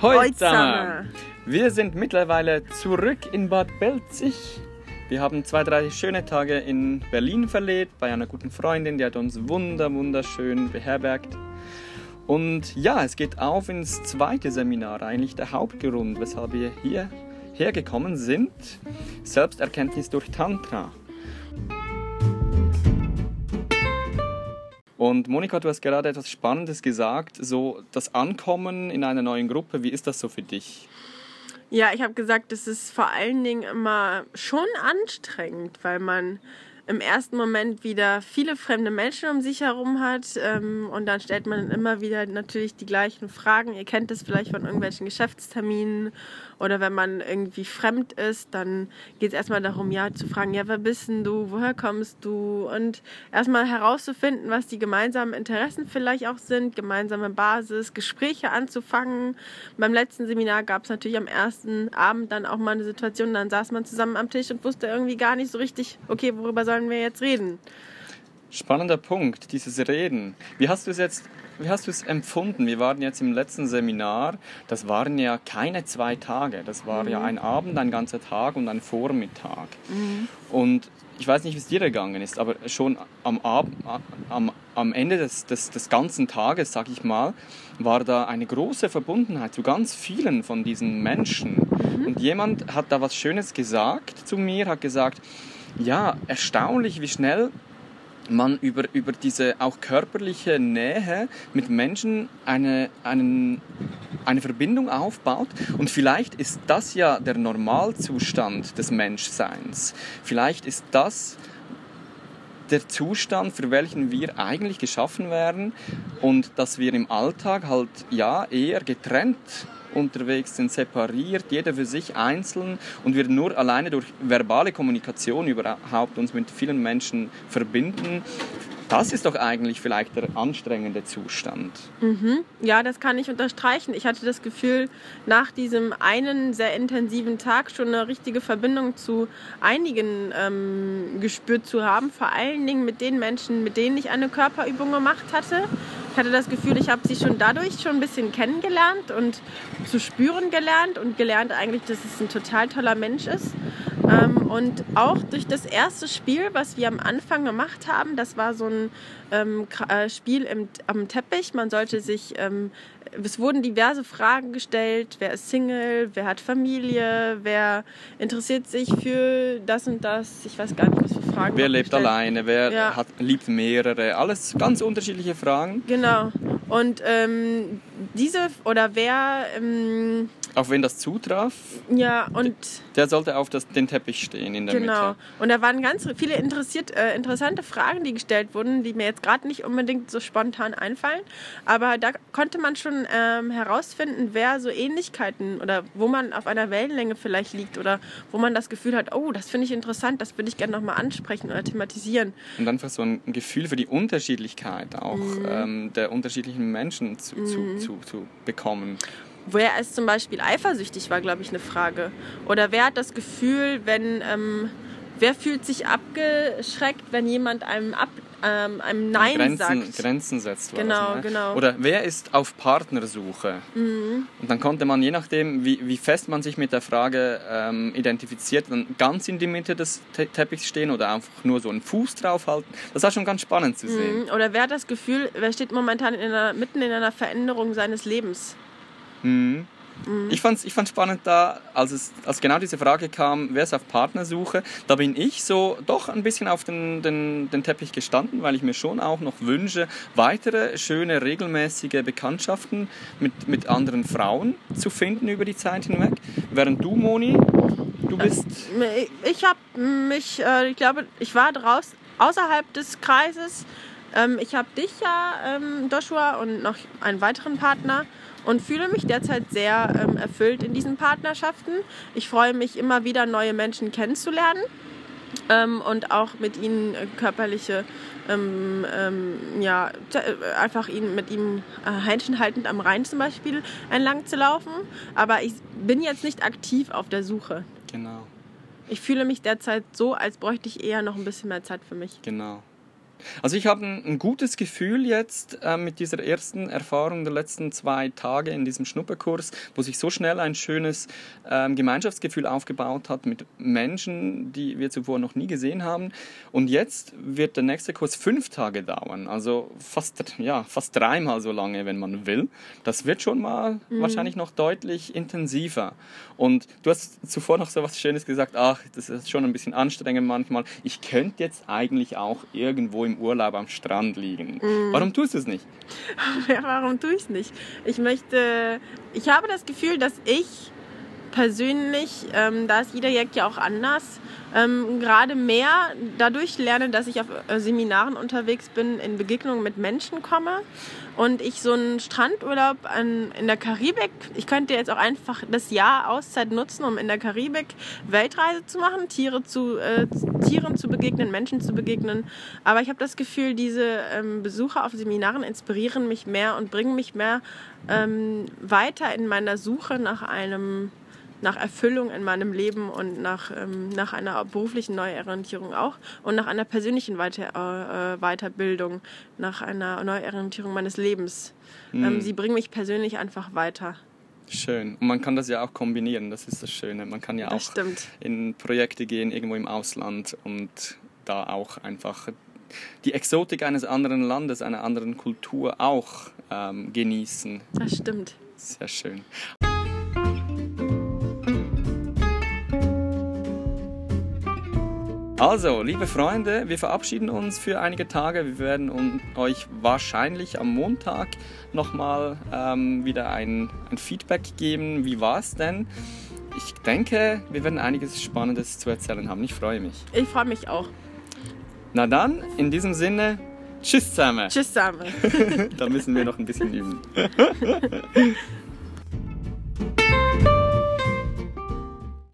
Zusammen! Wir sind mittlerweile zurück in Bad Belzig. Wir haben zwei, drei schöne Tage in Berlin verlebt bei einer guten Freundin, die hat uns wunder, wunderschön beherbergt. Und ja, es geht auf ins zweite Seminar, eigentlich der Hauptgrund, weshalb wir hierher gekommen sind. Selbsterkenntnis durch Tantra. Und Monika, du hast gerade etwas Spannendes gesagt, so das Ankommen in einer neuen Gruppe, wie ist das so für dich? Ja, ich habe gesagt, es ist vor allen Dingen immer schon anstrengend, weil man im ersten Moment wieder viele fremde Menschen um sich herum hat ähm, und dann stellt man immer wieder natürlich die gleichen Fragen. Ihr kennt es vielleicht von irgendwelchen Geschäftsterminen oder wenn man irgendwie fremd ist, dann geht es erstmal darum, ja, zu fragen, ja, wer bist denn du, woher kommst du und erstmal herauszufinden, was die gemeinsamen Interessen vielleicht auch sind, gemeinsame Basis, Gespräche anzufangen. Beim letzten Seminar gab es natürlich am ersten Abend dann auch mal eine Situation, dann saß man zusammen am Tisch und wusste irgendwie gar nicht so richtig, okay, worüber sollen wir jetzt reden? Spannender Punkt, dieses Reden. Wie hast du es jetzt, wie hast du es empfunden? Wir waren jetzt im letzten Seminar, das waren ja keine zwei Tage, das war mhm. ja ein Abend, ein ganzer Tag und ein Vormittag. Mhm. Und ich weiß nicht, wie es dir gegangen ist, aber schon am, Abend, am, am Ende des, des, des ganzen Tages, sag ich mal, war da eine große Verbundenheit zu ganz vielen von diesen Menschen. Mhm. Und jemand hat da was Schönes gesagt zu mir, hat gesagt, ja, erstaunlich, wie schnell man über, über diese auch körperliche Nähe mit Menschen eine, einen, eine Verbindung aufbaut. Und vielleicht ist das ja der Normalzustand des Menschseins. Vielleicht ist das der Zustand, für welchen wir eigentlich geschaffen werden und dass wir im Alltag halt ja eher getrennt unterwegs sind, separiert, jeder für sich einzeln und wir nur alleine durch verbale Kommunikation überhaupt uns mit vielen Menschen verbinden. Das ist doch eigentlich vielleicht der anstrengende Zustand. Mhm. Ja, das kann ich unterstreichen. Ich hatte das Gefühl, nach diesem einen sehr intensiven Tag schon eine richtige Verbindung zu einigen ähm, gespürt zu haben. Vor allen Dingen mit den Menschen, mit denen ich eine Körperübung gemacht hatte. Ich hatte das Gefühl, ich habe sie schon dadurch schon ein bisschen kennengelernt und zu spüren gelernt und gelernt eigentlich, dass es ein total toller Mensch ist. Und auch durch das erste Spiel, was wir am Anfang gemacht haben, das war so ein ähm, äh, Spiel im, am Teppich. Man sollte sich, ähm, es wurden diverse Fragen gestellt. Wer ist Single? Wer hat Familie? Wer interessiert sich für das und das? Ich weiß gar nicht, was für Fragen. Wer lebt gestellt. alleine? Wer ja. hat, liebt mehrere? Alles ganz unterschiedliche Fragen. Genau. Und ähm, diese oder wer ähm, auf wen das zutraf. Ja, und. Der sollte auf das, den Teppich stehen in der genau. Mitte. Genau. Und da waren ganz viele interessiert, äh, interessante Fragen, die gestellt wurden, die mir jetzt gerade nicht unbedingt so spontan einfallen. Aber da konnte man schon ähm, herausfinden, wer so Ähnlichkeiten oder wo man auf einer Wellenlänge vielleicht liegt oder wo man das Gefühl hat, oh, das finde ich interessant, das würde ich gerne nochmal ansprechen oder thematisieren. Und einfach so ein Gefühl für die Unterschiedlichkeit auch mhm. ähm, der unterschiedlichen Menschen zu, mhm. zu, zu, zu bekommen. Wer ist zum Beispiel eifersüchtig, war, glaube ich, eine Frage. Oder wer hat das Gefühl, wenn, ähm, wer fühlt sich abgeschreckt, wenn jemand einem, ab, ähm, einem Nein Grenzen, sagt? Grenzen setzt. Genau, ne? genau. Oder wer ist auf Partnersuche? Mhm. Und dann konnte man, je nachdem, wie, wie fest man sich mit der Frage ähm, identifiziert, dann ganz in die Mitte des Te Teppichs stehen oder einfach nur so einen Fuß draufhalten. Das war schon ganz spannend zu sehen. Mhm. Oder wer hat das Gefühl, wer steht momentan in einer, mitten in einer Veränderung seines Lebens? Mhm. Mhm. Ich fand es ich fand's spannend da, als, es, als genau diese Frage kam, wer ist auf Partnersuche, da bin ich so doch ein bisschen auf den, den, den Teppich gestanden, weil ich mir schon auch noch wünsche, weitere schöne, regelmäßige Bekanntschaften mit, mit anderen Frauen zu finden über die Zeit hinweg. Während du, Moni, du bist... Ich habe mich, äh, ich glaube, ich war draußen, außerhalb des Kreises. Ähm, ich habe dich ja, ähm, Joshua, und noch einen weiteren Partner und fühle mich derzeit sehr ähm, erfüllt in diesen Partnerschaften. Ich freue mich immer wieder, neue Menschen kennenzulernen ähm, und auch mit ihnen äh, körperliche, ähm, ähm ja, äh, einfach ihn, mit ihm äh, Händchen haltend am Rhein zum Beispiel entlang zu laufen. Aber ich bin jetzt nicht aktiv auf der Suche. Genau. Ich fühle mich derzeit so, als bräuchte ich eher noch ein bisschen mehr Zeit für mich. Genau. Also ich habe ein, ein gutes Gefühl jetzt äh, mit dieser ersten Erfahrung der letzten zwei Tage in diesem Schnupperkurs, wo sich so schnell ein schönes ähm, Gemeinschaftsgefühl aufgebaut hat mit Menschen, die wir zuvor noch nie gesehen haben. Und jetzt wird der nächste Kurs fünf Tage dauern, also fast, ja, fast dreimal so lange, wenn man will. Das wird schon mal mhm. wahrscheinlich noch deutlich intensiver. Und du hast zuvor noch so was Schönes gesagt, ach, das ist schon ein bisschen anstrengend manchmal. Ich könnte jetzt eigentlich auch irgendwo im Urlaub am Strand liegen. Mhm. Warum tust du es nicht? Ja, warum tue ich es nicht? Ich möchte, ich habe das Gefühl, dass ich persönlich, ähm, da ist jeder Jack ja auch anders, ähm, gerade mehr dadurch lerne, dass ich auf äh, Seminaren unterwegs bin, in Begegnungen mit Menschen komme und ich so einen Strandurlaub an, in der Karibik, ich könnte jetzt auch einfach das Jahr Auszeit nutzen, um in der Karibik Weltreise zu machen, Tiere zu, äh, Tieren zu begegnen, Menschen zu begegnen. Aber ich habe das Gefühl, diese ähm, Besuche auf Seminaren inspirieren mich mehr und bringen mich mehr ähm, weiter in meiner Suche nach einem nach Erfüllung in meinem Leben und nach, ähm, nach einer beruflichen Neuorientierung auch und nach einer persönlichen Weiter, äh, Weiterbildung, nach einer Neuorientierung meines Lebens. Mhm. Ähm, sie bringen mich persönlich einfach weiter. Schön. Und man kann das ja auch kombinieren, das ist das Schöne. Man kann ja das auch stimmt. in Projekte gehen, irgendwo im Ausland und da auch einfach die Exotik eines anderen Landes, einer anderen Kultur auch ähm, genießen. Das stimmt. Sehr schön. Also, liebe Freunde, wir verabschieden uns für einige Tage. Wir werden euch wahrscheinlich am Montag nochmal ähm, wieder ein, ein Feedback geben. Wie war es denn? Ich denke, wir werden einiges Spannendes zu erzählen haben. Ich freue mich. Ich freue mich auch. Na dann, in diesem Sinne, tschüss zusammen. Tschüss zusammen. da müssen wir noch ein bisschen üben.